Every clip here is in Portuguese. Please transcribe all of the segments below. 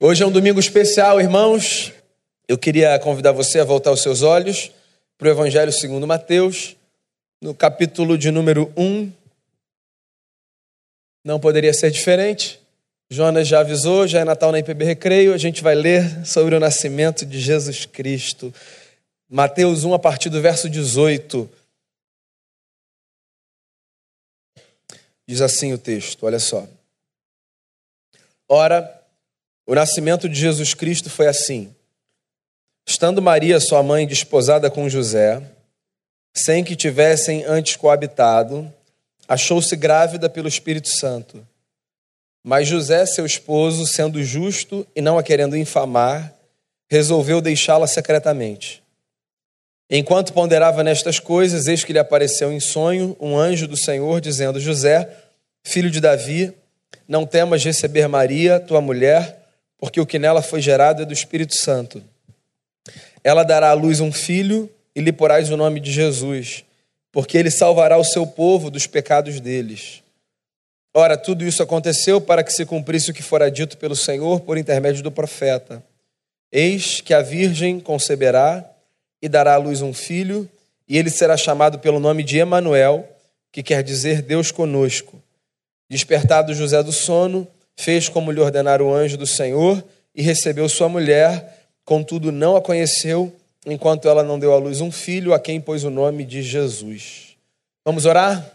Hoje é um domingo especial, irmãos. Eu queria convidar você a voltar os seus olhos para o Evangelho segundo Mateus, no capítulo de número 1. Não poderia ser diferente. Jonas já avisou, já é Natal na IPB Recreio. A gente vai ler sobre o nascimento de Jesus Cristo. Mateus 1, a partir do verso 18. Diz assim o texto, olha só. Ora, o nascimento de Jesus Cristo foi assim. Estando Maria, sua mãe, desposada com José, sem que tivessem antes coabitado, achou-se grávida pelo Espírito Santo. Mas José, seu esposo, sendo justo e não a querendo infamar, resolveu deixá-la secretamente. Enquanto ponderava nestas coisas, eis que lhe apareceu em sonho um anjo do Senhor, dizendo: José, filho de Davi, não temas receber Maria, tua mulher porque o que nela foi gerado é do Espírito Santo. Ela dará à luz um filho e lhe porás o nome de Jesus, porque ele salvará o seu povo dos pecados deles. Ora, tudo isso aconteceu para que se cumprisse o que fora dito pelo Senhor por intermédio do profeta. Eis que a virgem conceberá e dará à luz um filho, e ele será chamado pelo nome de Emanuel, que quer dizer Deus conosco. Despertado José do sono, fez como lhe ordenara o anjo do Senhor e recebeu sua mulher, contudo não a conheceu, enquanto ela não deu à luz um filho, a quem pôs o nome de Jesus. Vamos orar?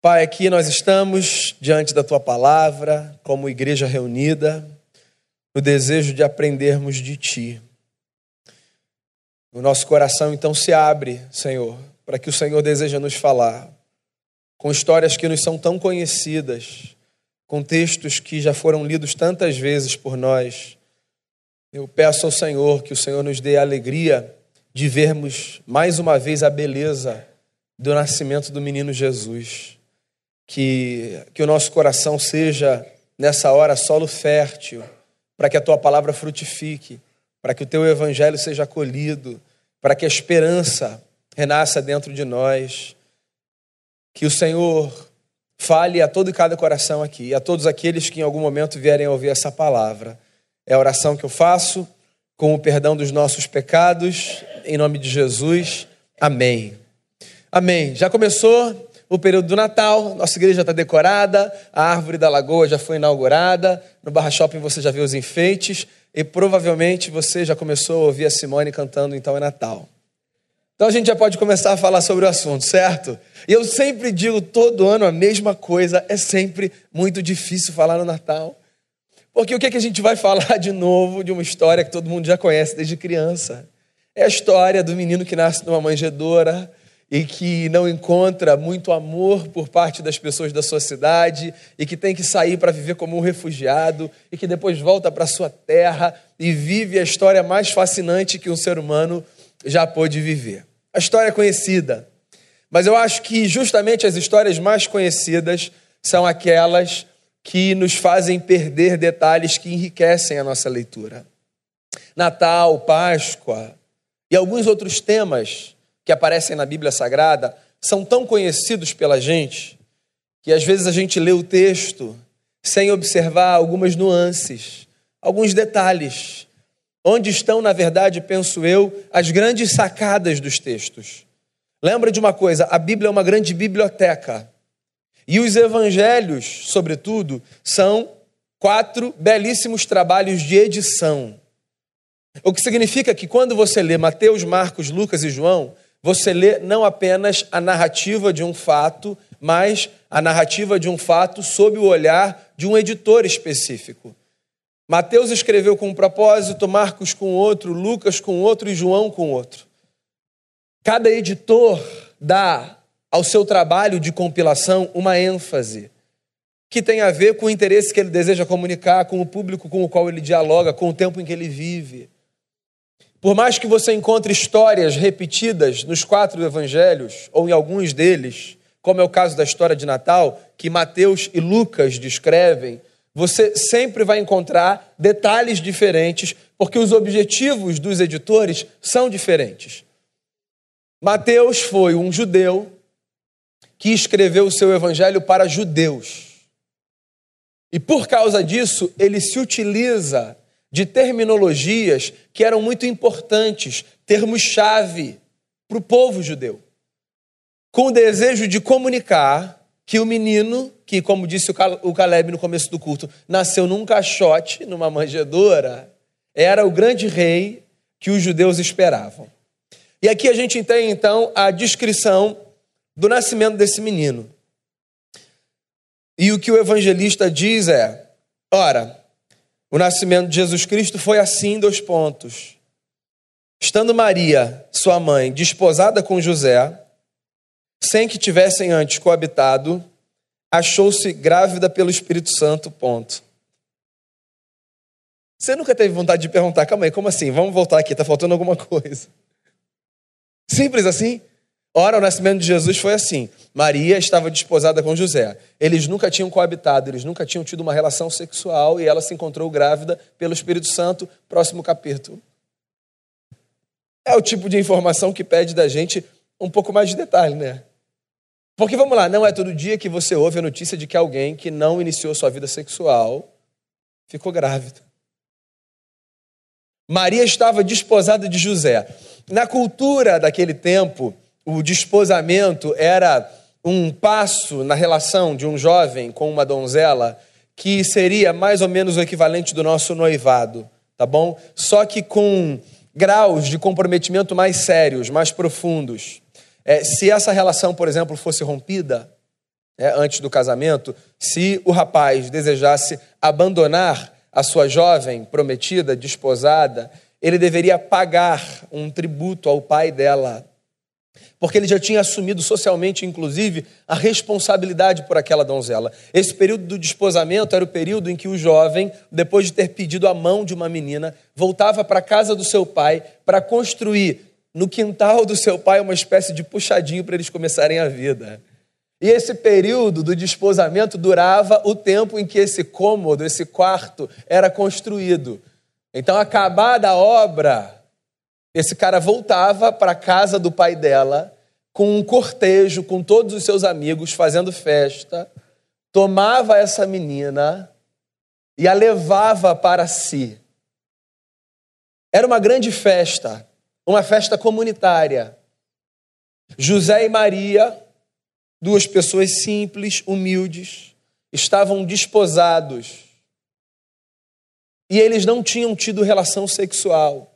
Pai, aqui nós estamos diante da tua palavra, como igreja reunida, no desejo de aprendermos de ti. O nosso coração então se abre, Senhor, para que o Senhor deseja nos falar, com histórias que nos são tão conhecidas, com textos que já foram lidos tantas vezes por nós. Eu peço ao Senhor que o Senhor nos dê a alegria de vermos mais uma vez a beleza do nascimento do menino Jesus. Que, que o nosso coração seja, nessa hora, solo fértil, para que a tua palavra frutifique, para que o teu evangelho seja acolhido, para que a esperança renasça dentro de nós. Que o Senhor fale a todo e cada coração aqui, a todos aqueles que em algum momento vierem ouvir essa palavra. É a oração que eu faço com o perdão dos nossos pecados, em nome de Jesus. Amém. Amém. Já começou o período do Natal, nossa igreja está decorada, a árvore da lagoa já foi inaugurada, no Barra Shopping você já viu os enfeites e provavelmente você já começou a ouvir a Simone cantando Então é Natal. Então a gente já pode começar a falar sobre o assunto, certo? E eu sempre digo todo ano a mesma coisa, é sempre muito difícil falar no Natal. Porque o que, é que a gente vai falar de novo de uma história que todo mundo já conhece desde criança? É a história do menino que nasce numa manjedoura e que não encontra muito amor por parte das pessoas da sua cidade e que tem que sair para viver como um refugiado e que depois volta para sua terra e vive a história mais fascinante que um ser humano já pôde viver. A história é conhecida, mas eu acho que justamente as histórias mais conhecidas são aquelas que nos fazem perder detalhes que enriquecem a nossa leitura. Natal, Páscoa e alguns outros temas que aparecem na Bíblia Sagrada são tão conhecidos pela gente que às vezes a gente lê o texto sem observar algumas nuances, alguns detalhes Onde estão, na verdade, penso eu, as grandes sacadas dos textos? Lembra de uma coisa: a Bíblia é uma grande biblioteca. E os evangelhos, sobretudo, são quatro belíssimos trabalhos de edição. O que significa que quando você lê Mateus, Marcos, Lucas e João, você lê não apenas a narrativa de um fato, mas a narrativa de um fato sob o olhar de um editor específico. Mateus escreveu com um propósito, Marcos com outro, Lucas com outro e João com outro. Cada editor dá ao seu trabalho de compilação uma ênfase que tem a ver com o interesse que ele deseja comunicar com o público com o qual ele dialoga, com o tempo em que ele vive. Por mais que você encontre histórias repetidas nos quatro evangelhos, ou em alguns deles, como é o caso da história de Natal, que Mateus e Lucas descrevem, você sempre vai encontrar detalhes diferentes, porque os objetivos dos editores são diferentes. Mateus foi um judeu que escreveu o seu evangelho para judeus. E por causa disso, ele se utiliza de terminologias que eram muito importantes, termos-chave para o povo judeu, com o desejo de comunicar que o menino, que, como disse o Caleb no começo do culto, nasceu num caixote, numa manjedoura, era o grande rei que os judeus esperavam. E aqui a gente tem então a descrição do nascimento desse menino. E o que o evangelista diz é: ora, o nascimento de Jesus Cristo foi assim, dois pontos. Estando Maria, sua mãe, desposada com José, sem que tivessem antes coabitado, achou-se grávida pelo Espírito Santo, ponto. Você nunca teve vontade de perguntar, calma aí, como assim? Vamos voltar aqui, está faltando alguma coisa. Simples assim? Ora, o nascimento de Jesus foi assim. Maria estava desposada com José. Eles nunca tinham coabitado, eles nunca tinham tido uma relação sexual e ela se encontrou grávida pelo Espírito Santo. Próximo capítulo. É o tipo de informação que pede da gente um pouco mais de detalhe, né? Porque vamos lá, não é todo dia que você ouve a notícia de que alguém que não iniciou sua vida sexual ficou grávida. Maria estava desposada de José. Na cultura daquele tempo, o desposamento era um passo na relação de um jovem com uma donzela que seria mais ou menos o equivalente do nosso noivado, tá bom? Só que com graus de comprometimento mais sérios, mais profundos. É, se essa relação, por exemplo, fosse rompida é, antes do casamento, se o rapaz desejasse abandonar a sua jovem prometida, desposada, ele deveria pagar um tributo ao pai dela, porque ele já tinha assumido socialmente, inclusive, a responsabilidade por aquela donzela. Esse período do desposamento era o período em que o jovem, depois de ter pedido a mão de uma menina, voltava para a casa do seu pai para construir no quintal do seu pai uma espécie de puxadinho para eles começarem a vida. E esse período do desposamento durava o tempo em que esse cômodo, esse quarto, era construído. Então, acabada a obra, esse cara voltava para a casa do pai dela com um cortejo, com todos os seus amigos, fazendo festa, tomava essa menina e a levava para si. Era uma grande festa, uma festa comunitária. José e Maria, duas pessoas simples, humildes, estavam desposados e eles não tinham tido relação sexual.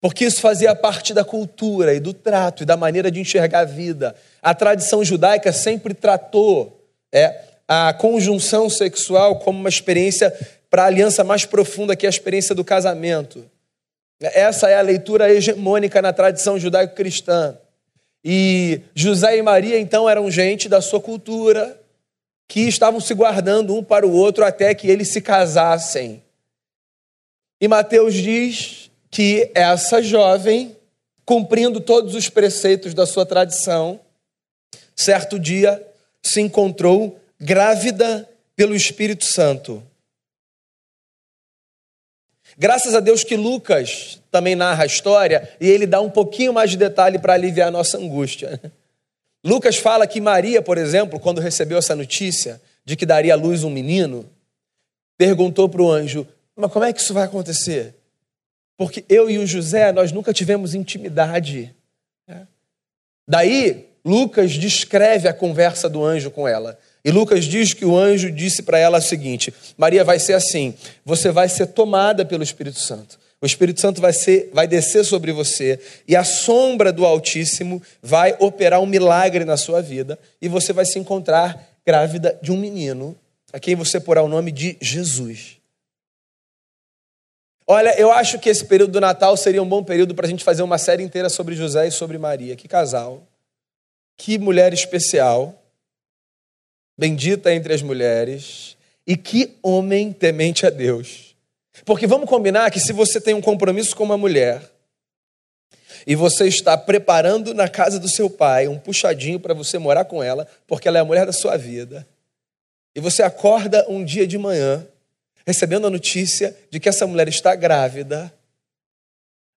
Porque isso fazia parte da cultura e do trato e da maneira de enxergar a vida. A tradição judaica sempre tratou é, a conjunção sexual como uma experiência para a aliança mais profunda que é a experiência do casamento. Essa é a leitura hegemônica na tradição judaico-cristã. E José e Maria, então, eram gente da sua cultura, que estavam se guardando um para o outro até que eles se casassem. E Mateus diz que essa jovem, cumprindo todos os preceitos da sua tradição, certo dia se encontrou grávida pelo Espírito Santo. Graças a Deus que Lucas também narra a história e ele dá um pouquinho mais de detalhe para aliviar a nossa angústia. Lucas fala que Maria, por exemplo, quando recebeu essa notícia de que daria à luz um menino, perguntou para o anjo: Mas como é que isso vai acontecer? Porque eu e o José, nós nunca tivemos intimidade. É. Daí, Lucas descreve a conversa do anjo com ela. E Lucas diz que o anjo disse para ela o seguinte: Maria vai ser assim, você vai ser tomada pelo Espírito Santo. O Espírito Santo vai, ser, vai descer sobre você e a sombra do Altíssimo vai operar um milagre na sua vida e você vai se encontrar grávida de um menino a quem você porá o nome de Jesus. Olha, eu acho que esse período do Natal seria um bom período para a gente fazer uma série inteira sobre José e sobre Maria. Que casal, que mulher especial, bendita entre as mulheres, e que homem temente a Deus. Porque vamos combinar que se você tem um compromisso com uma mulher e você está preparando na casa do seu pai um puxadinho para você morar com ela, porque ela é a mulher da sua vida, e você acorda um dia de manhã recebendo a notícia de que essa mulher está grávida,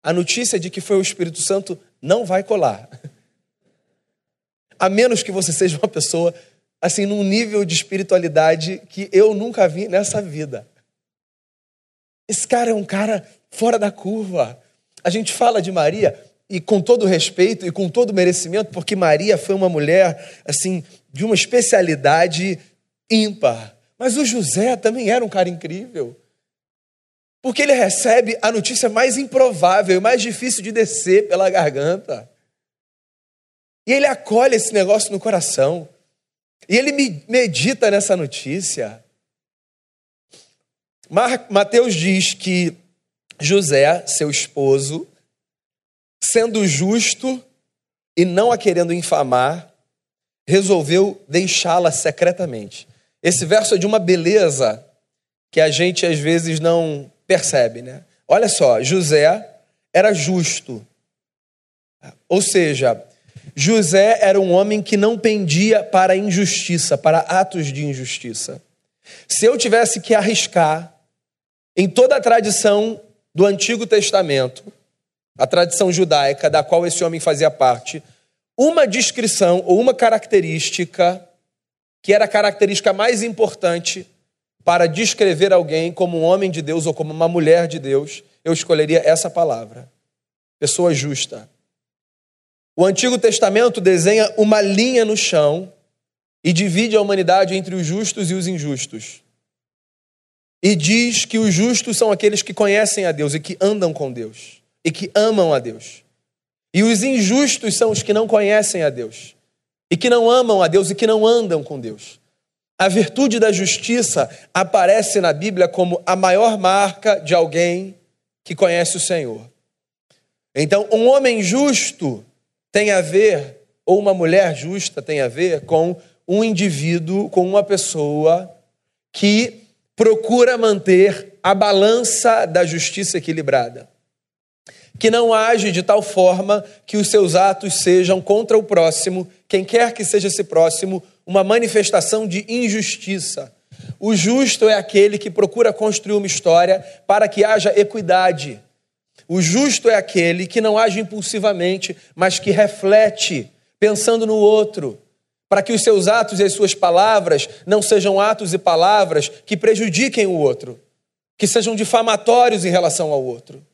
a notícia de que foi o Espírito Santo não vai colar. A menos que você seja uma pessoa assim, num nível de espiritualidade que eu nunca vi nessa vida. Esse cara é um cara fora da curva. A gente fala de Maria e com todo respeito e com todo merecimento, porque Maria foi uma mulher assim de uma especialidade ímpar. Mas o José também era um cara incrível. Porque ele recebe a notícia mais improvável, mais difícil de descer pela garganta. E ele acolhe esse negócio no coração. E ele medita nessa notícia. Mateus diz que José, seu esposo, sendo justo e não a querendo infamar, resolveu deixá-la secretamente. Esse verso é de uma beleza que a gente às vezes não percebe, né? Olha só, José era justo. Ou seja, José era um homem que não pendia para injustiça, para atos de injustiça. Se eu tivesse que arriscar em toda a tradição do Antigo Testamento, a tradição judaica da qual esse homem fazia parte, uma descrição ou uma característica que era a característica mais importante para descrever alguém como um homem de Deus ou como uma mulher de Deus, eu escolheria essa palavra: pessoa justa. O Antigo Testamento desenha uma linha no chão e divide a humanidade entre os justos e os injustos. E diz que os justos são aqueles que conhecem a Deus e que andam com Deus e que amam a Deus. E os injustos são os que não conhecem a Deus e que não amam a Deus e que não andam com Deus. A virtude da justiça aparece na Bíblia como a maior marca de alguém que conhece o Senhor. Então, um homem justo tem a ver, ou uma mulher justa tem a ver com um indivíduo, com uma pessoa que procura manter a balança da justiça equilibrada. Que não age de tal forma que os seus atos sejam contra o próximo, quem quer que seja esse próximo, uma manifestação de injustiça. O justo é aquele que procura construir uma história para que haja equidade o justo é aquele que não age impulsivamente, mas que reflete, pensando no outro, para que os seus atos e as suas palavras não sejam atos e palavras que prejudiquem o outro, que sejam difamatórios em relação ao outro.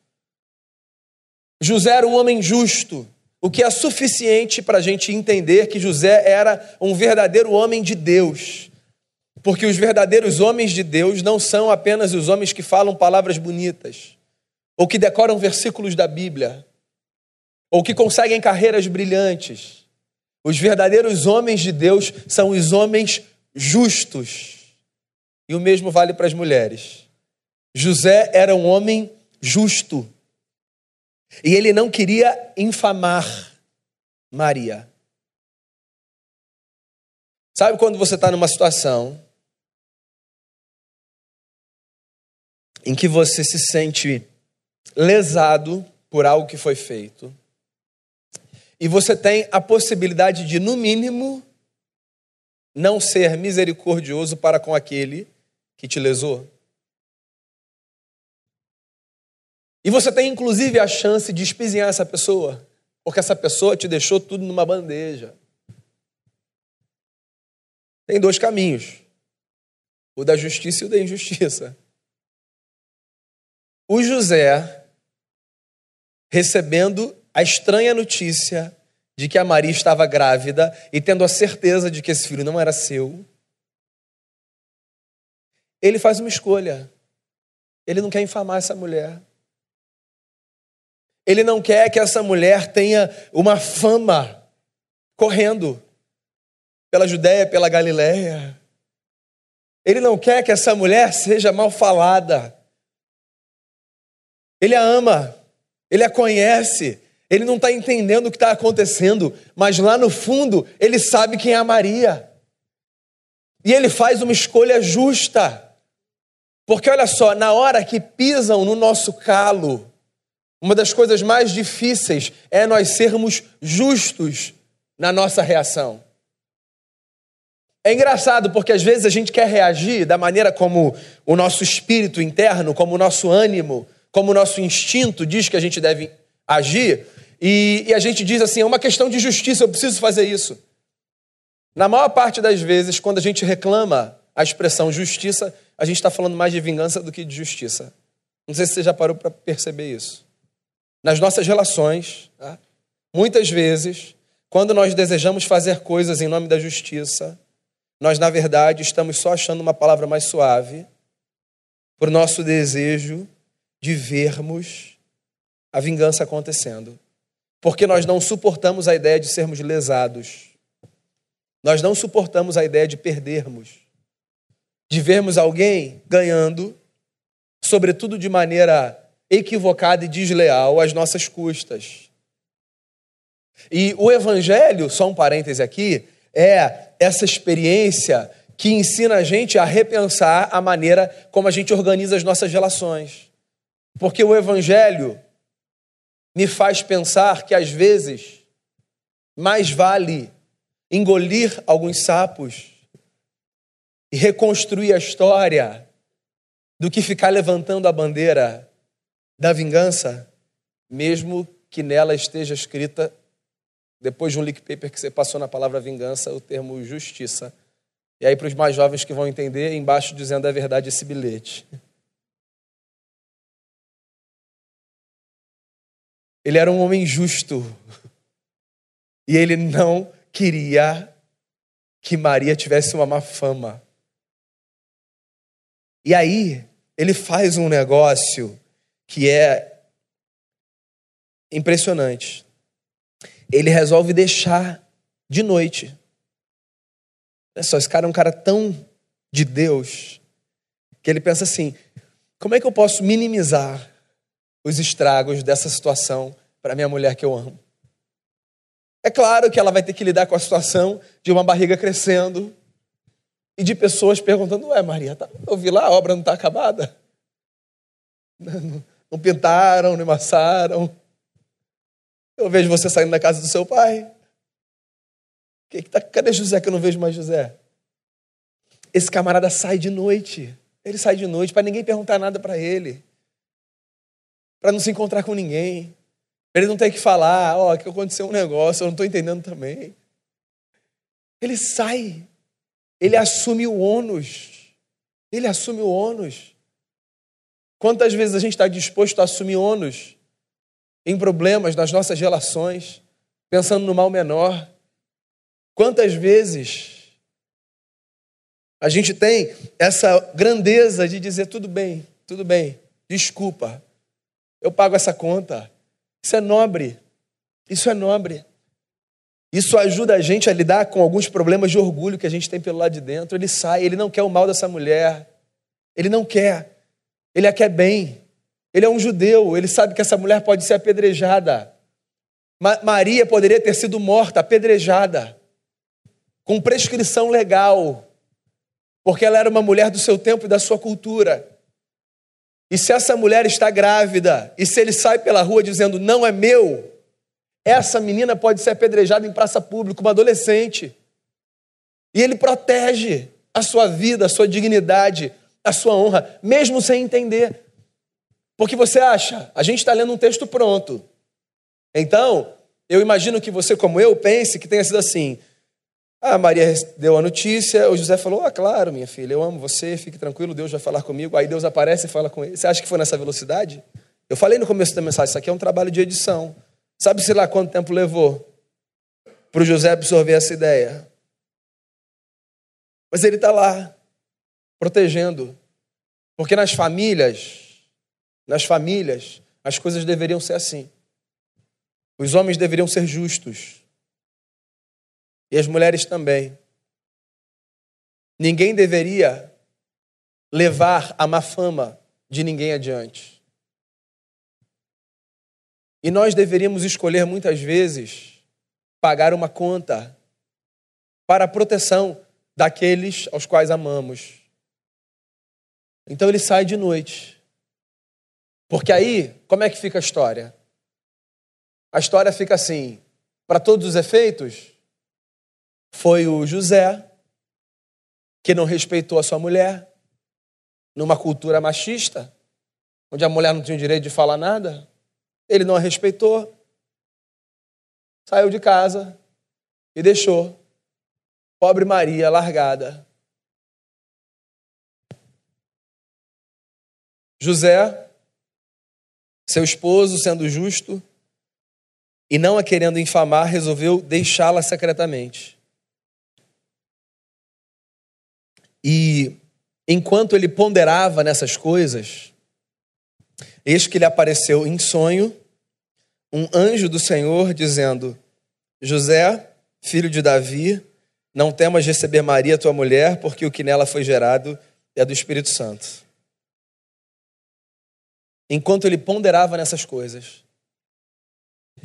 José era um homem justo, o que é suficiente para a gente entender que José era um verdadeiro homem de Deus. Porque os verdadeiros homens de Deus não são apenas os homens que falam palavras bonitas ou que decoram versículos da Bíblia, ou que conseguem carreiras brilhantes. Os verdadeiros homens de Deus são os homens justos. E o mesmo vale para as mulheres. José era um homem justo. E ele não queria infamar Maria. Sabe quando você está numa situação em que você se sente lesado por algo que foi feito, e você tem a possibilidade de, no mínimo, não ser misericordioso para com aquele que te lesou. E você tem inclusive a chance de espizinhar essa pessoa, porque essa pessoa te deixou tudo numa bandeja. Tem dois caminhos: o da justiça e o da injustiça. O José recebendo a estranha notícia de que a Maria estava grávida e tendo a certeza de que esse filho não era seu, ele faz uma escolha. Ele não quer infamar essa mulher. Ele não quer que essa mulher tenha uma fama correndo pela Judéia, pela Galiléia. Ele não quer que essa mulher seja mal falada. Ele a ama. Ele a conhece, ele não está entendendo o que está acontecendo, mas lá no fundo ele sabe quem é a Maria. E ele faz uma escolha justa. Porque olha só, na hora que pisam no nosso calo, uma das coisas mais difíceis é nós sermos justos na nossa reação. É engraçado porque às vezes a gente quer reagir da maneira como o nosso espírito interno, como o nosso ânimo, como o nosso instinto diz que a gente deve agir, e, e a gente diz assim: é uma questão de justiça, eu preciso fazer isso. Na maior parte das vezes, quando a gente reclama a expressão justiça, a gente está falando mais de vingança do que de justiça. Não sei se você já parou para perceber isso. Nas nossas relações, tá? muitas vezes, quando nós desejamos fazer coisas em nome da justiça, nós, na verdade, estamos só achando uma palavra mais suave por nosso desejo de vermos a vingança acontecendo. Porque nós não suportamos a ideia de sermos lesados. Nós não suportamos a ideia de perdermos. De vermos alguém ganhando, sobretudo de maneira equivocada e desleal, às nossas custas. E o Evangelho, só um parêntese aqui, é essa experiência que ensina a gente a repensar a maneira como a gente organiza as nossas relações. Porque o Evangelho me faz pensar que às vezes mais vale engolir alguns sapos e reconstruir a história do que ficar levantando a bandeira da vingança, mesmo que nela esteja escrita, depois de um leak paper que você passou na palavra vingança, o termo justiça. E aí, para os mais jovens que vão entender, embaixo dizendo a verdade esse bilhete. Ele era um homem justo. E ele não queria que Maria tivesse uma má fama. E aí, ele faz um negócio que é impressionante. Ele resolve deixar de noite. Olha só, esse cara é um cara tão de Deus que ele pensa assim: como é que eu posso minimizar os estragos dessa situação para minha mulher que eu amo? É claro que ela vai ter que lidar com a situação de uma barriga crescendo e de pessoas perguntando: Ué, Maria, tá, eu vi lá, a obra não está acabada? Não pintaram, não amassaram. Eu vejo você saindo da casa do seu pai. Que que tá, cadê José que eu não vejo mais José? Esse camarada sai de noite. Ele sai de noite para ninguém perguntar nada para ele. Para não se encontrar com ninguém. Ele não tem que falar, ó, oh, que aconteceu um negócio, eu não estou entendendo também. Ele sai. Ele assume o ônus. Ele assume o ônus. Quantas vezes a gente está disposto a assumir ônus em problemas nas nossas relações, pensando no mal menor? Quantas vezes a gente tem essa grandeza de dizer: tudo bem, tudo bem, desculpa, eu pago essa conta. Isso é nobre, isso é nobre. Isso ajuda a gente a lidar com alguns problemas de orgulho que a gente tem pelo lado de dentro. Ele sai, ele não quer o mal dessa mulher, ele não quer. Ele a quer bem. Ele é um judeu, ele sabe que essa mulher pode ser apedrejada. Ma Maria poderia ter sido morta, apedrejada, com prescrição legal, porque ela era uma mulher do seu tempo e da sua cultura. E se essa mulher está grávida, e se ele sai pela rua dizendo não é meu, essa menina pode ser apedrejada em praça pública, uma adolescente. E ele protege a sua vida, a sua dignidade, a sua honra, mesmo sem entender. Porque você acha, a gente está lendo um texto pronto. Então, eu imagino que você, como eu, pense que tenha sido assim. Ah, Maria deu a notícia, o José falou: Ah, claro, minha filha, eu amo você, fique tranquilo, Deus vai falar comigo. Aí Deus aparece e fala com ele. Você acha que foi nessa velocidade? Eu falei no começo da mensagem: Isso aqui é um trabalho de edição. Sabe, sei lá, quanto tempo levou para o José absorver essa ideia? Mas ele está lá, protegendo. Porque nas famílias, nas famílias, as coisas deveriam ser assim. Os homens deveriam ser justos. E as mulheres também. Ninguém deveria levar a má fama de ninguém adiante. E nós deveríamos escolher muitas vezes pagar uma conta para a proteção daqueles aos quais amamos. Então ele sai de noite. Porque aí, como é que fica a história? A história fica assim: para todos os efeitos, foi o José que não respeitou a sua mulher, numa cultura machista, onde a mulher não tinha o direito de falar nada. Ele não a respeitou, saiu de casa e deixou Pobre Maria, largada. José, seu esposo, sendo justo e não a querendo infamar, resolveu deixá-la secretamente. E enquanto ele ponderava nessas coisas, eis que lhe apareceu em sonho um anjo do Senhor dizendo: José, filho de Davi, não temas receber Maria, tua mulher, porque o que nela foi gerado é do Espírito Santo. Enquanto ele ponderava nessas coisas,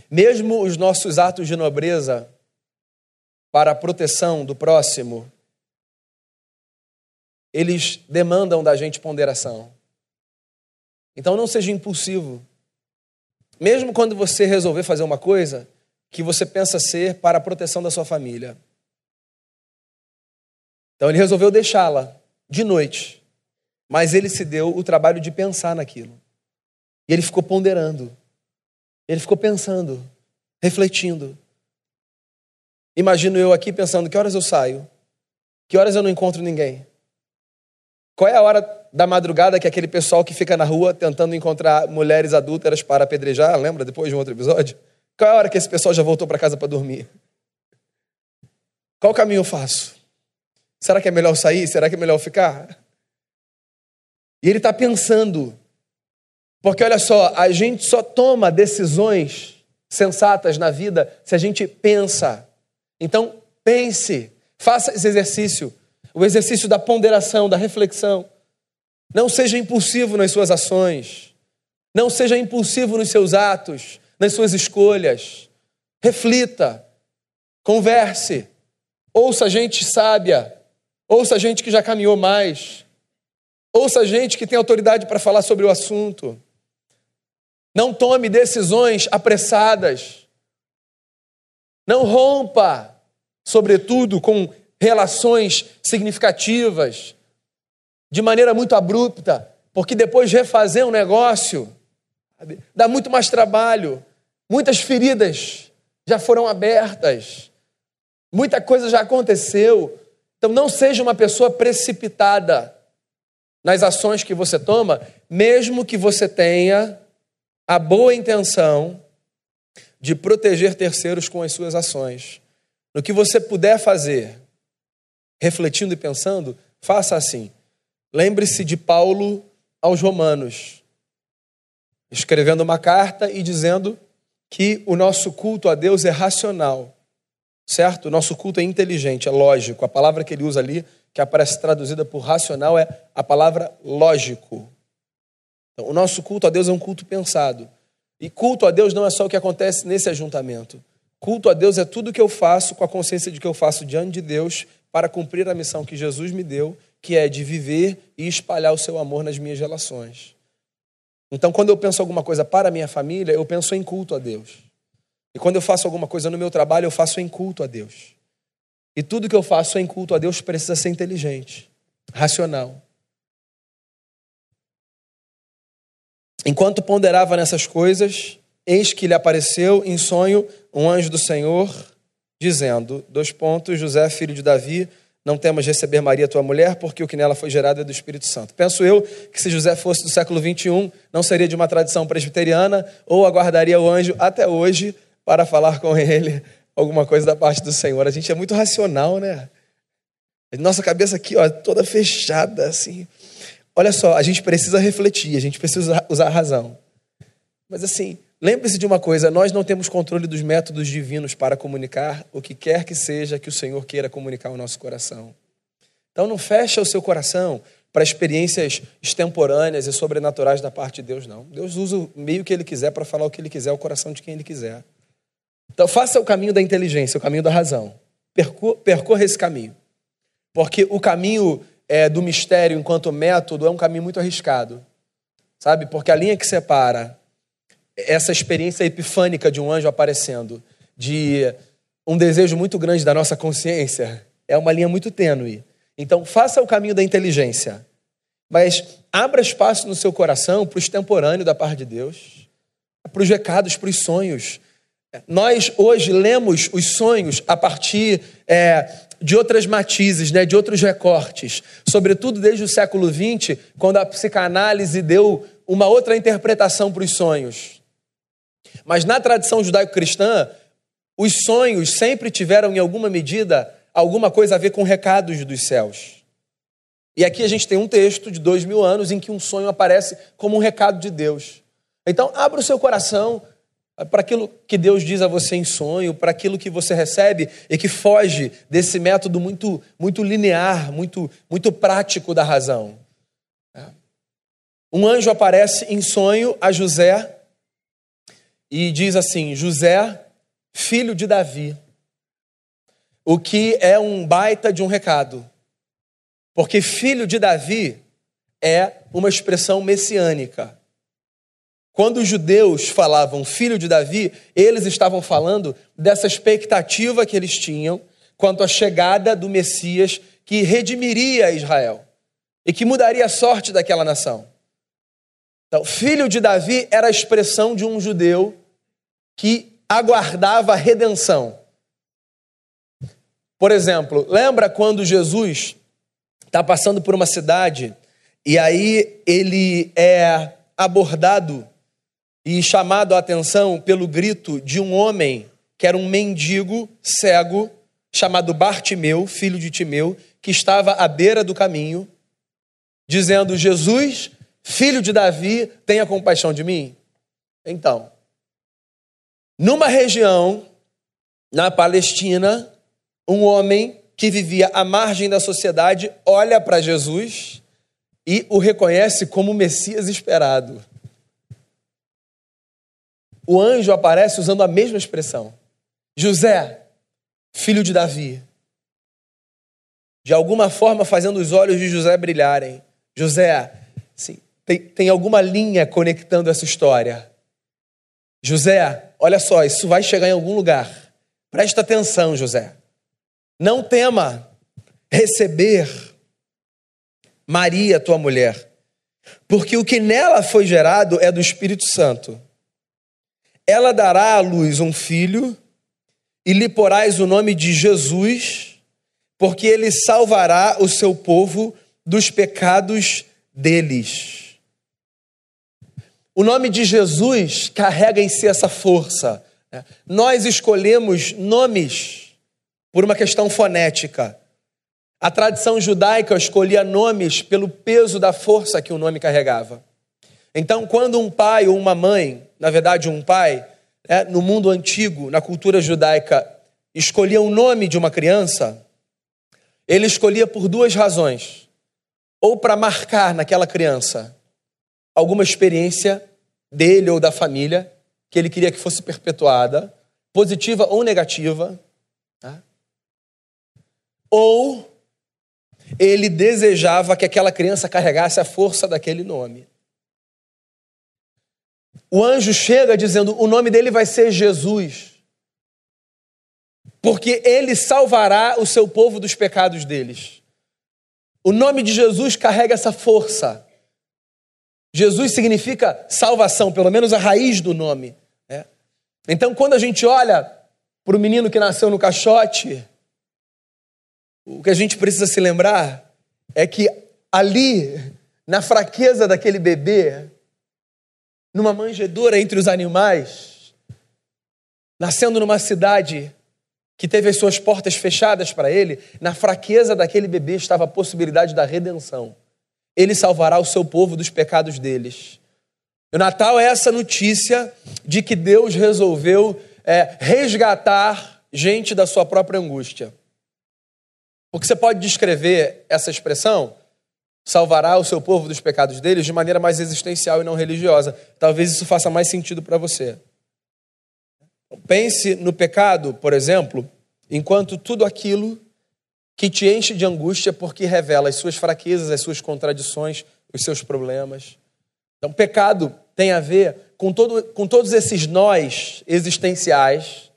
mesmo os nossos atos de nobreza para a proteção do próximo, eles demandam da gente ponderação. Então não seja impulsivo. Mesmo quando você resolver fazer uma coisa que você pensa ser para a proteção da sua família. Então ele resolveu deixá-la de noite, mas ele se deu o trabalho de pensar naquilo. E ele ficou ponderando. Ele ficou pensando, refletindo. Imagino eu aqui pensando: que horas eu saio? Que horas eu não encontro ninguém? Qual é a hora da madrugada que aquele pessoal que fica na rua tentando encontrar mulheres adúlteras para apedrejar, lembra depois de um outro episódio? Qual é a hora que esse pessoal já voltou para casa para dormir? Qual caminho eu faço? Será que é melhor sair? Será que é melhor ficar? E ele está pensando. Porque olha só, a gente só toma decisões sensatas na vida se a gente pensa. Então, pense, faça esse exercício o exercício da ponderação, da reflexão. Não seja impulsivo nas suas ações. Não seja impulsivo nos seus atos, nas suas escolhas. Reflita, converse, ouça gente sábia, ouça gente que já caminhou mais, ouça gente que tem autoridade para falar sobre o assunto. Não tome decisões apressadas. Não rompa, sobretudo, com relações significativas de maneira muito abrupta, porque depois refazer um negócio dá muito mais trabalho. Muitas feridas já foram abertas, muita coisa já aconteceu. Então não seja uma pessoa precipitada nas ações que você toma, mesmo que você tenha a boa intenção de proteger terceiros com as suas ações. No que você puder fazer, refletindo e pensando, faça assim. Lembre-se de Paulo aos Romanos, escrevendo uma carta e dizendo que o nosso culto a Deus é racional, certo? O nosso culto é inteligente, é lógico. A palavra que ele usa ali, que aparece traduzida por racional, é a palavra lógico. Então, o nosso culto a Deus é um culto pensado. E culto a Deus não é só o que acontece nesse ajuntamento. Culto a Deus é tudo que eu faço com a consciência de que eu faço diante de Deus para cumprir a missão que Jesus me deu, que é de viver e espalhar o seu amor nas minhas relações. Então, quando eu penso alguma coisa para a minha família, eu penso em culto a Deus. E quando eu faço alguma coisa no meu trabalho, eu faço em culto a Deus. E tudo que eu faço em culto a Deus precisa ser inteligente, racional. Enquanto ponderava nessas coisas, eis que lhe apareceu em sonho um anjo do Senhor dizendo: dois pontos, José, filho de Davi, não temas receber Maria, tua mulher, porque o que nela foi gerado é do Espírito Santo. Penso eu que se José fosse do século 21, não seria de uma tradição presbiteriana, ou aguardaria o anjo até hoje para falar com ele alguma coisa da parte do Senhor. A gente é muito racional, né? Nossa cabeça aqui, ó, toda fechada, assim. Olha só, a gente precisa refletir, a gente precisa usar a razão. Mas assim, Lembre-se de uma coisa: nós não temos controle dos métodos divinos para comunicar o que quer que seja que o Senhor queira comunicar ao nosso coração. Então não fecha o seu coração para experiências extemporâneas e sobrenaturais da parte de Deus, não. Deus usa o meio que Ele quiser para falar o que Ele quiser, o coração de quem Ele quiser. Então faça o caminho da inteligência, o caminho da razão. Percor percorra esse caminho. Porque o caminho é, do mistério enquanto método é um caminho muito arriscado. Sabe? Porque a linha que separa essa experiência epifânica de um anjo aparecendo, de um desejo muito grande da nossa consciência, é uma linha muito tênue. Então, faça o caminho da inteligência, mas abra espaço no seu coração para o extemporâneo da parte de Deus, para os recados, para os sonhos. Nós hoje lemos os sonhos a partir é, de outras matizes, né, de outros recortes, sobretudo desde o século XX, quando a psicanálise deu uma outra interpretação para os sonhos. Mas na tradição judaico-cristã, os sonhos sempre tiveram, em alguma medida, alguma coisa a ver com recados dos céus. E aqui a gente tem um texto de dois mil anos em que um sonho aparece como um recado de Deus. Então, abra o seu coração para aquilo que Deus diz a você em sonho, para aquilo que você recebe e que foge desse método muito, muito linear, muito, muito prático da razão. Um anjo aparece em sonho a José e diz assim: José, filho de Davi. O que é um baita de um recado. Porque filho de Davi é uma expressão messiânica. Quando os judeus falavam filho de Davi, eles estavam falando dessa expectativa que eles tinham quanto à chegada do Messias que redimiria Israel e que mudaria a sorte daquela nação. Então, filho de Davi era a expressão de um judeu que aguardava a redenção. Por exemplo, lembra quando Jesus está passando por uma cidade e aí ele é abordado e chamado a atenção pelo grito de um homem que era um mendigo cego chamado Bartimeu, filho de Timeu, que estava à beira do caminho, dizendo: Jesus, filho de Davi, tenha compaixão de mim. Então, numa região, na Palestina, um homem que vivia à margem da sociedade olha para Jesus e o reconhece como o Messias esperado. O anjo aparece usando a mesma expressão. José, filho de Davi. De alguma forma fazendo os olhos de José brilharem. José, sim, tem, tem alguma linha conectando essa história. José, olha só, isso vai chegar em algum lugar. Presta atenção, José. Não tema receber Maria, tua mulher, porque o que nela foi gerado é do Espírito Santo. Ela dará à luz um filho e lhe porás o nome de Jesus, porque ele salvará o seu povo dos pecados deles. O nome de Jesus carrega em si essa força. Né? Nós escolhemos nomes por uma questão fonética. A tradição judaica escolhia nomes pelo peso da força que o nome carregava. Então, quando um pai ou uma mãe, na verdade um pai, né, no mundo antigo, na cultura judaica, escolhia o nome de uma criança, ele escolhia por duas razões. Ou para marcar naquela criança alguma experiência dele ou da família que ele queria que fosse perpetuada, positiva ou negativa, tá? ou ele desejava que aquela criança carregasse a força daquele nome. O anjo chega dizendo: o nome dele vai ser Jesus, porque ele salvará o seu povo dos pecados deles. O nome de Jesus carrega essa força. Jesus significa salvação, pelo menos a raiz do nome. Né? Então, quando a gente olha para o menino que nasceu no caixote, o que a gente precisa se lembrar é que ali, na fraqueza daquele bebê, numa manjedoura entre os animais, nascendo numa cidade que teve as suas portas fechadas para ele, na fraqueza daquele bebê estava a possibilidade da redenção. Ele salvará o seu povo dos pecados deles. O Natal é essa notícia de que Deus resolveu é, resgatar gente da sua própria angústia. Porque você pode descrever essa expressão, salvará o seu povo dos pecados deles, de maneira mais existencial e não religiosa. Talvez isso faça mais sentido para você. Pense no pecado, por exemplo, enquanto tudo aquilo que te enche de angústia porque revela as suas fraquezas, as suas contradições, os seus problemas. Então, pecado tem a ver com, todo, com todos esses nós existenciais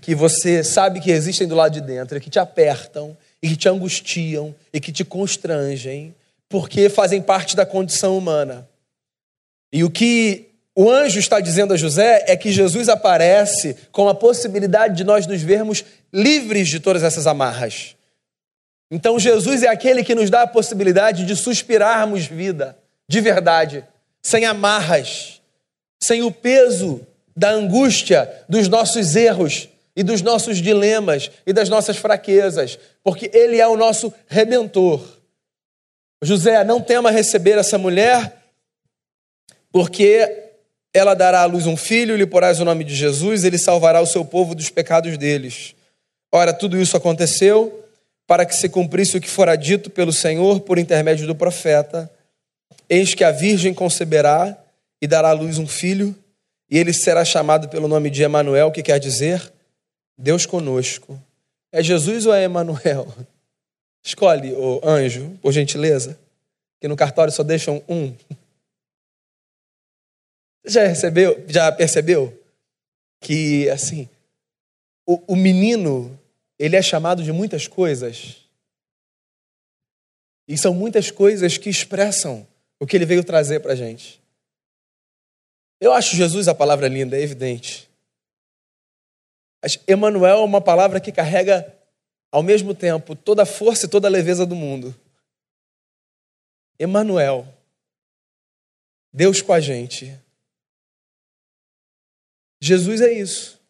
que você sabe que existem do lado de dentro, que te apertam, e que te angustiam, e que te constrangem, porque fazem parte da condição humana. E o que o anjo está dizendo a José é que Jesus aparece com a possibilidade de nós nos vermos livres de todas essas amarras Então Jesus é aquele que nos dá a possibilidade de suspirarmos vida, de verdade, sem amarras, sem o peso da angústia dos nossos erros e dos nossos dilemas e das nossas fraquezas, porque Ele é o nosso redentor. José, não tema receber essa mulher, porque ela dará à luz um filho, lhe porás o nome de Jesus, ele salvará o seu povo dos pecados deles. Ora, tudo isso aconteceu para que se cumprisse o que fora dito pelo Senhor por intermédio do profeta. Eis que a virgem conceberá e dará à luz um filho, e ele será chamado pelo nome de Emanuel, que quer dizer Deus conosco. É Jesus ou é Emanuel? Escolhe o anjo, por gentileza, que no cartório só deixam um. Já recebeu, já percebeu que assim, o, o menino, ele é chamado de muitas coisas. E são muitas coisas que expressam o que ele veio trazer para a gente. Eu acho Jesus a palavra linda, é evidente. Mas Emmanuel é uma palavra que carrega ao mesmo tempo toda a força e toda a leveza do mundo. Emmanuel, Deus com a gente. Jesus é isso.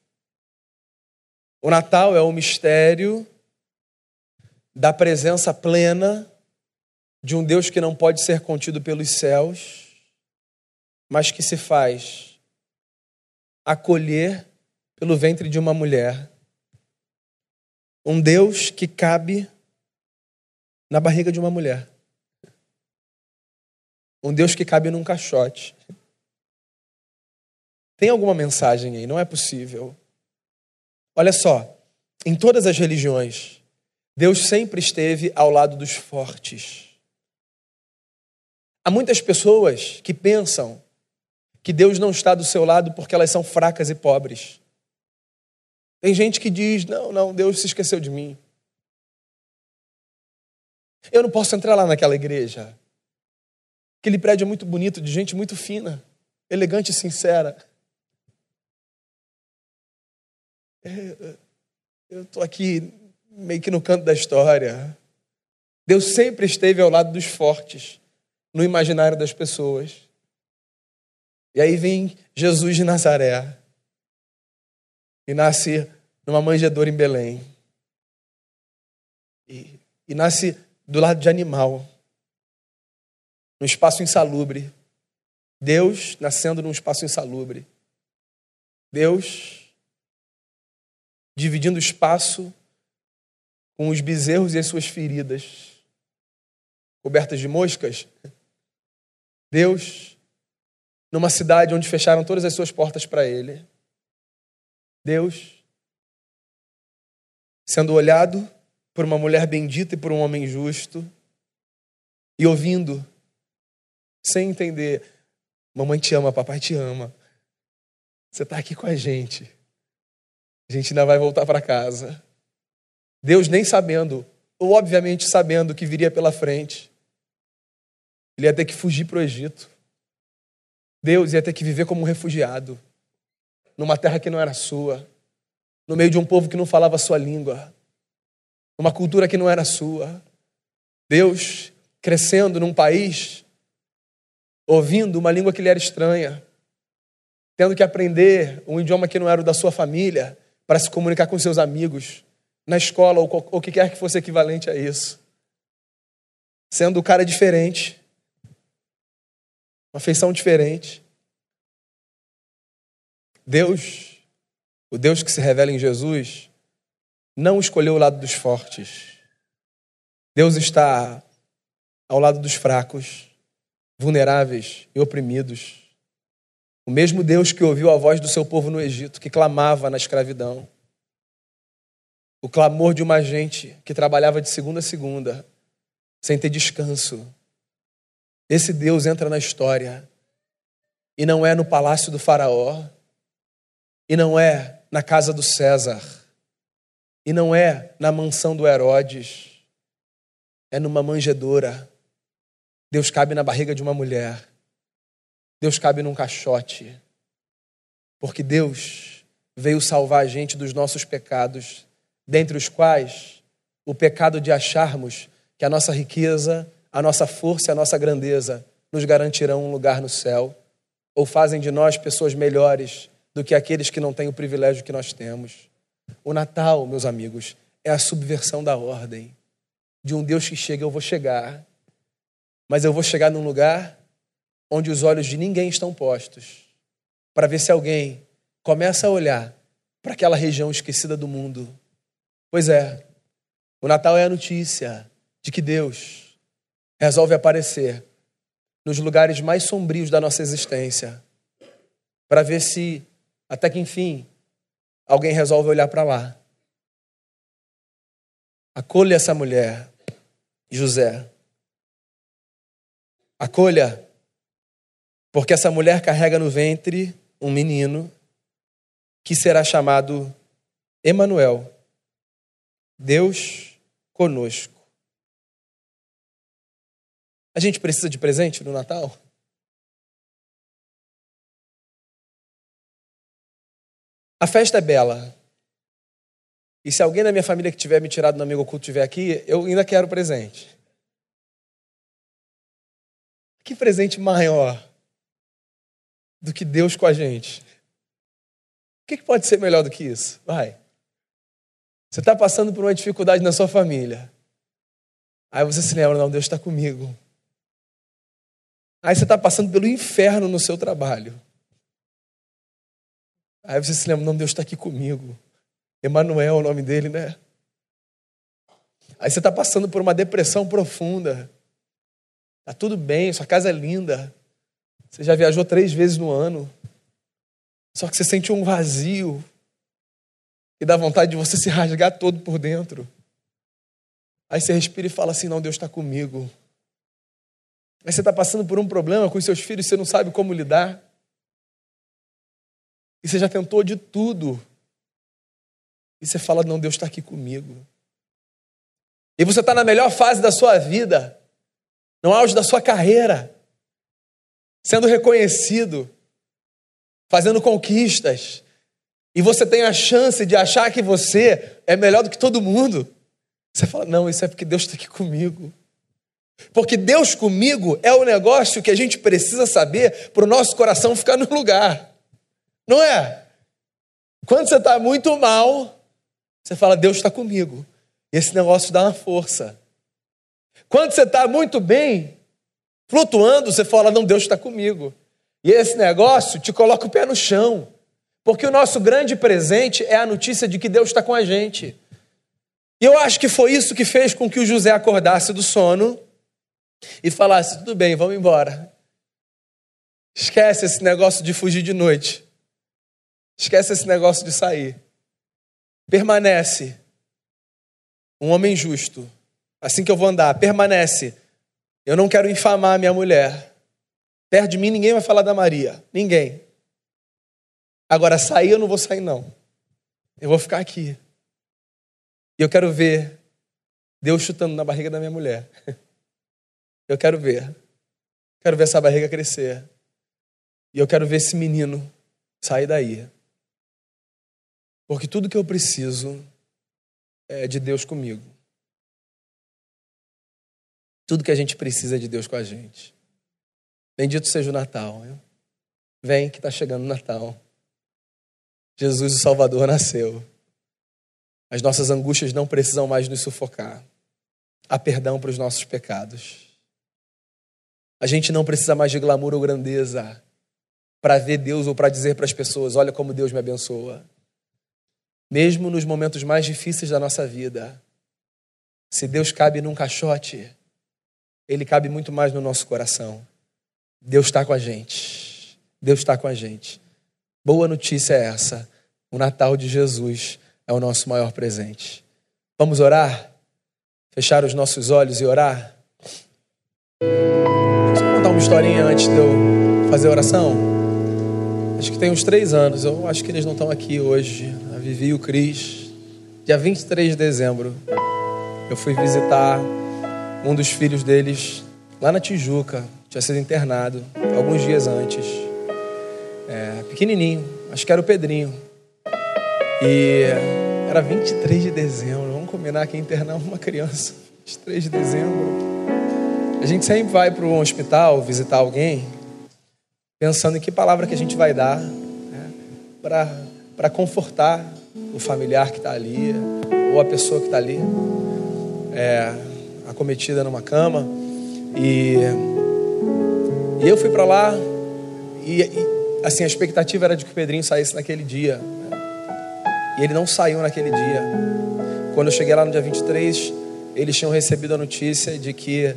O Natal é o mistério da presença plena de um Deus que não pode ser contido pelos céus, mas que se faz acolher pelo ventre de uma mulher. Um Deus que cabe na barriga de uma mulher. Um Deus que cabe num caixote. Tem alguma mensagem aí? Não é possível. Olha só, em todas as religiões, Deus sempre esteve ao lado dos fortes. Há muitas pessoas que pensam que Deus não está do seu lado porque elas são fracas e pobres. Tem gente que diz: não, não, Deus se esqueceu de mim. Eu não posso entrar lá naquela igreja. Aquele prédio é muito bonito, de gente muito fina, elegante e sincera. Eu estou aqui meio que no canto da história. Deus sempre esteve ao lado dos fortes, no imaginário das pessoas. E aí vem Jesus de Nazaré e nasce numa manjedoura em Belém. E, e nasce do lado de animal, num espaço insalubre. Deus nascendo num espaço insalubre. Deus dividindo espaço com os bezerros e as suas feridas, cobertas de moscas. Deus, numa cidade onde fecharam todas as suas portas para ele. Deus sendo olhado por uma mulher bendita e por um homem justo e ouvindo, sem entender: Mamãe te ama, papai te ama. Você está aqui com a gente. A gente ainda vai voltar para casa. Deus nem sabendo, ou obviamente sabendo que viria pela frente, ele ia ter que fugir para o Egito. Deus ia ter que viver como um refugiado, numa terra que não era sua no meio de um povo que não falava a sua língua, uma cultura que não era sua. Deus crescendo num país, ouvindo uma língua que lhe era estranha, tendo que aprender um idioma que não era o da sua família para se comunicar com seus amigos, na escola ou o que quer que fosse equivalente a isso. Sendo o cara diferente, uma feição diferente. Deus o Deus que se revela em Jesus não escolheu o lado dos fortes. Deus está ao lado dos fracos, vulneráveis e oprimidos. O mesmo Deus que ouviu a voz do seu povo no Egito, que clamava na escravidão. O clamor de uma gente que trabalhava de segunda a segunda, sem ter descanso. Esse Deus entra na história. E não é no palácio do Faraó, e não é na casa do César. E não é na mansão do Herodes. É numa manjedoura. Deus cabe na barriga de uma mulher. Deus cabe num caixote. Porque Deus veio salvar a gente dos nossos pecados, dentre os quais o pecado de acharmos que a nossa riqueza, a nossa força e a nossa grandeza nos garantirão um lugar no céu, ou fazem de nós pessoas melhores do que aqueles que não têm o privilégio que nós temos. O Natal, meus amigos, é a subversão da ordem de um Deus que chega, eu vou chegar, mas eu vou chegar num lugar onde os olhos de ninguém estão postos, para ver se alguém começa a olhar para aquela região esquecida do mundo. Pois é, o Natal é a notícia de que Deus resolve aparecer nos lugares mais sombrios da nossa existência, para ver se, até que enfim, alguém resolve olhar para lá. Acolha essa mulher, José. Acolha, porque essa mulher carrega no ventre um menino que será chamado Emanuel, Deus conosco. A gente precisa de presente no Natal? A festa é bela. E se alguém da minha família que tiver me tirado no amigo oculto estiver aqui, eu ainda quero presente. Que presente maior do que Deus com a gente? O que pode ser melhor do que isso? Vai. Você está passando por uma dificuldade na sua família. Aí você se lembra, não, Deus está comigo. Aí você está passando pelo inferno no seu trabalho. Aí você se lembra, não, Deus está aqui comigo. Emanuel é o nome dele, né? Aí você está passando por uma depressão profunda. Tá tudo bem, sua casa é linda. Você já viajou três vezes no ano. Só que você sente um vazio e dá vontade de você se rasgar todo por dentro. Aí você respira e fala assim: Não, Deus está comigo. Aí você está passando por um problema com seus filhos, você não sabe como lidar. E você já tentou de tudo e você fala: Não, Deus está aqui comigo. E você está na melhor fase da sua vida, no auge da sua carreira, sendo reconhecido, fazendo conquistas, e você tem a chance de achar que você é melhor do que todo mundo. Você fala: Não, isso é porque Deus está aqui comigo. Porque Deus comigo é o negócio que a gente precisa saber para o nosso coração ficar no lugar. Não é? Quando você está muito mal, você fala, Deus está comigo. E esse negócio dá uma força. Quando você está muito bem, flutuando, você fala, não, Deus está comigo. E esse negócio te coloca o pé no chão. Porque o nosso grande presente é a notícia de que Deus está com a gente. E eu acho que foi isso que fez com que o José acordasse do sono e falasse: tudo bem, vamos embora. Esquece esse negócio de fugir de noite. Esquece esse negócio de sair permanece um homem justo. Assim que eu vou andar, permanece. Eu não quero infamar minha mulher. Perto de mim ninguém vai falar da Maria. Ninguém. Agora, sair eu não vou sair, não. Eu vou ficar aqui. E eu quero ver Deus chutando na barriga da minha mulher. Eu quero ver. Quero ver essa barriga crescer. E eu quero ver esse menino sair daí. Porque tudo que eu preciso é de Deus comigo. Tudo que a gente precisa de Deus com a gente. Bendito seja o Natal. Viu? Vem que está chegando o Natal. Jesus, o Salvador, nasceu. As nossas angústias não precisam mais nos sufocar. Há perdão para os nossos pecados. A gente não precisa mais de glamour ou grandeza para ver Deus ou para dizer para as pessoas: olha como Deus me abençoa mesmo nos momentos mais difíceis da nossa vida. Se Deus cabe num caixote, Ele cabe muito mais no nosso coração. Deus está com a gente. Deus está com a gente. Boa notícia é essa. O Natal de Jesus é o nosso maior presente. Vamos orar? Fechar os nossos olhos e orar? Deixa eu contar uma historinha antes de eu fazer a oração. Acho que tem uns três anos. Eu acho que eles não estão aqui hoje. Vivi e o Cris, dia 23 de dezembro, eu fui visitar um dos filhos deles lá na Tijuca. Tinha sido internado alguns dias antes. É, pequenininho, acho que era o Pedrinho. E Era 23 de dezembro. Vamos combinar que internar uma criança. 23 de dezembro. A gente sempre vai para um hospital visitar alguém pensando em que palavra que a gente vai dar né, para confortar o familiar que está ali ou a pessoa que está ali é, acometida numa cama. E, e eu fui para lá e, e, assim a expectativa era de que o Pedrinho saísse naquele dia. Né? E ele não saiu naquele dia. Quando eu cheguei lá no dia 23, eles tinham recebido a notícia de que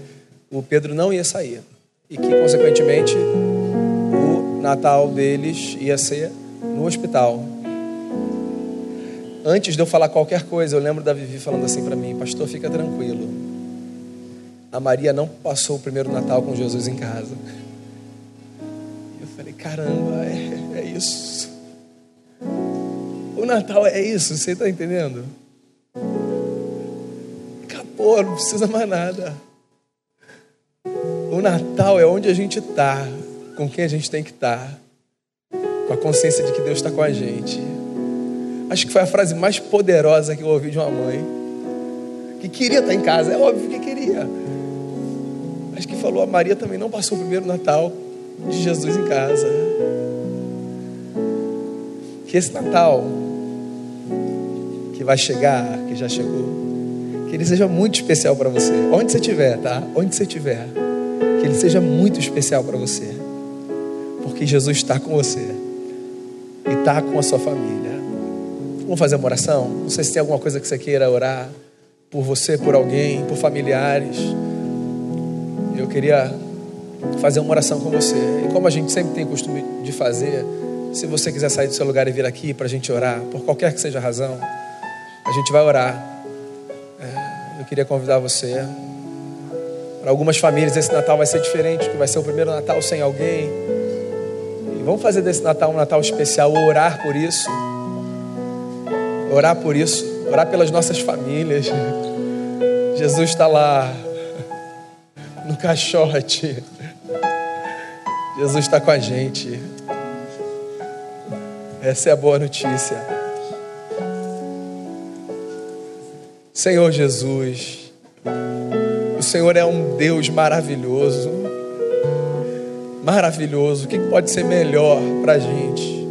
o Pedro não ia sair e que, consequentemente, o Natal deles ia ser no hospital. Antes de eu falar qualquer coisa, eu lembro da Vivi falando assim para mim: Pastor, fica tranquilo. A Maria não passou o primeiro Natal com Jesus em casa. Eu falei: Caramba, é, é isso. O Natal é isso, você está entendendo? Acabou, não precisa mais nada. O Natal é onde a gente está, com quem a gente tem que estar, tá, com a consciência de que Deus está com a gente. Acho que foi a frase mais poderosa que eu ouvi de uma mãe, que queria estar em casa, é óbvio que queria. Falou, a Maria também não passou o primeiro Natal de Jesus em casa. Que esse Natal que vai chegar, que já chegou, que ele seja muito especial para você. Onde você estiver, tá? Onde você estiver. Que ele seja muito especial para você. Porque Jesus está com você. E está com a sua família. Vamos fazer uma oração? Não sei se tem alguma coisa que você queira orar por você, por alguém, por familiares. Eu queria fazer uma oração com você. E como a gente sempre tem costume de fazer, se você quiser sair do seu lugar e vir aqui para a gente orar, por qualquer que seja a razão, a gente vai orar. É, eu queria convidar você. Para algumas famílias esse Natal vai ser diferente, que vai ser o primeiro Natal sem alguém. E vamos fazer desse Natal um Natal especial, orar por isso orar por isso, orar pelas nossas famílias. Jesus está lá no caixote. Jesus está com a gente. Essa é a boa notícia. Senhor Jesus, o Senhor é um Deus maravilhoso. Maravilhoso. O que pode ser melhor para a gente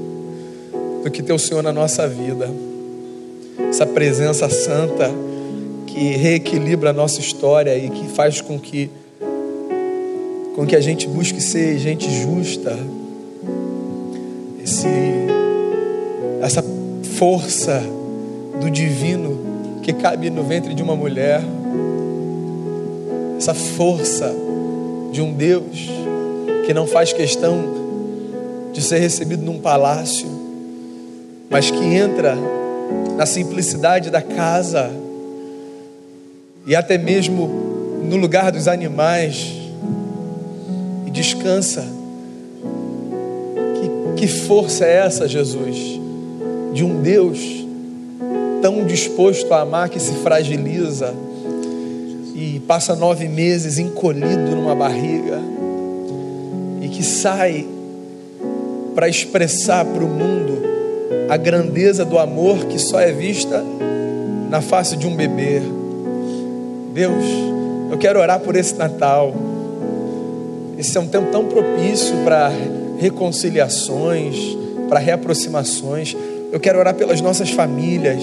do que ter o Senhor na nossa vida? essa presença santa que reequilibra a nossa história e que faz com que com que a gente busque ser gente justa. Esse essa força do divino que cabe no ventre de uma mulher. Essa força de um Deus que não faz questão de ser recebido num palácio, mas que entra na simplicidade da casa e até mesmo no lugar dos animais descansa. Que, que força é essa, Jesus, de um Deus tão disposto a amar que se fragiliza e passa nove meses encolhido numa barriga e que sai para expressar para o mundo a grandeza do amor que só é vista na face de um bebê. Deus, eu quero orar por esse Natal. Esse é um tempo tão propício para reconciliações, para reaproximações. Eu quero orar pelas nossas famílias.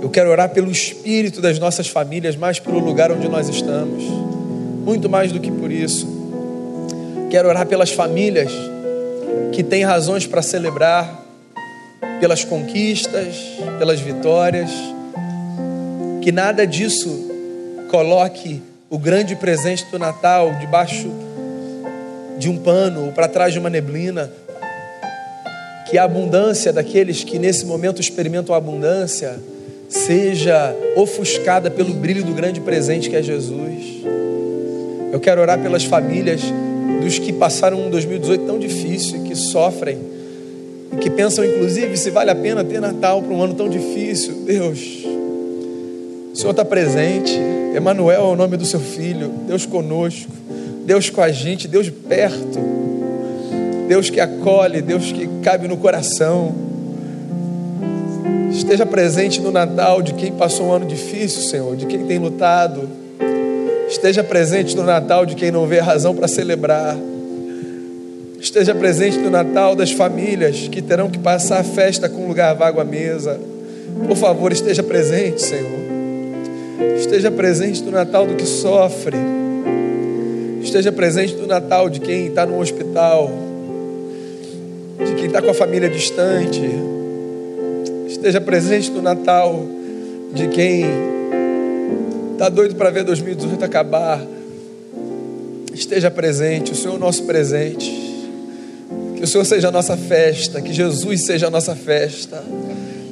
Eu quero orar pelo espírito das nossas famílias, mais pelo lugar onde nós estamos. Muito mais do que por isso. Quero orar pelas famílias que têm razões para celebrar, pelas conquistas, pelas vitórias. Que nada disso coloque o grande presente do Natal debaixo de um pano ou para trás de uma neblina. Que a abundância daqueles que nesse momento experimentam a abundância seja ofuscada pelo brilho do grande presente que é Jesus. Eu quero orar pelas famílias dos que passaram um 2018 tão difícil e que sofrem que pensam inclusive se vale a pena ter Natal para um ano tão difícil. Deus, Senhor está presente. Emanuel é o nome do seu filho. Deus conosco. Deus com a gente. Deus perto. Deus que acolhe. Deus que cabe no coração. Esteja presente no Natal de quem passou um ano difícil, Senhor, de quem tem lutado. Esteja presente no Natal de quem não vê razão para celebrar. Esteja presente no Natal das famílias que terão que passar a festa com lugar vago à mesa. Por favor, esteja presente, Senhor. Esteja presente no Natal do que sofre. Esteja presente no Natal de quem está no hospital, de quem está com a família distante. Esteja presente no Natal de quem está doido para ver 2018 acabar. Esteja presente, o Senhor é o nosso presente. Que o Senhor seja a nossa festa, que Jesus seja a nossa festa.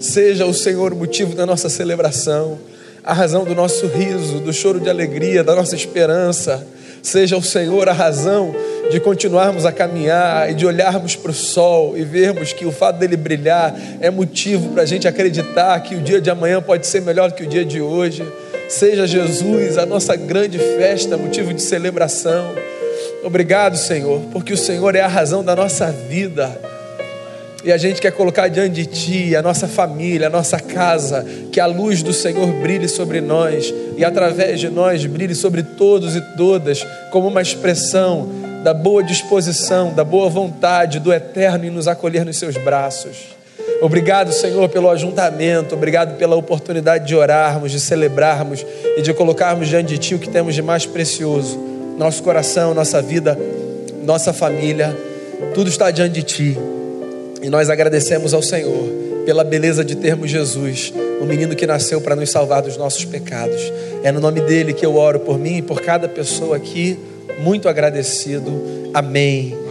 Seja o Senhor o motivo da nossa celebração, a razão do nosso riso, do choro de alegria, da nossa esperança. Seja o Senhor a razão de continuarmos a caminhar e de olharmos para o sol e vermos que o fato dele brilhar é motivo para a gente acreditar que o dia de amanhã pode ser melhor que o dia de hoje. Seja Jesus a nossa grande festa, motivo de celebração. Obrigado, Senhor, porque o Senhor é a razão da nossa vida. E a gente quer colocar diante de Ti a nossa família, a nossa casa, que a luz do Senhor brilhe sobre nós e através de nós brilhe sobre todos e todas, como uma expressão da boa disposição, da boa vontade do Eterno em nos acolher nos Seus braços. Obrigado, Senhor, pelo ajuntamento, obrigado pela oportunidade de orarmos, de celebrarmos e de colocarmos diante de Ti o que temos de mais precioso nosso coração, nossa vida, nossa família, tudo está diante de Ti. E nós agradecemos ao Senhor pela beleza de termos Jesus, o menino que nasceu para nos salvar dos nossos pecados. É no nome dele que eu oro por mim e por cada pessoa aqui, muito agradecido. Amém.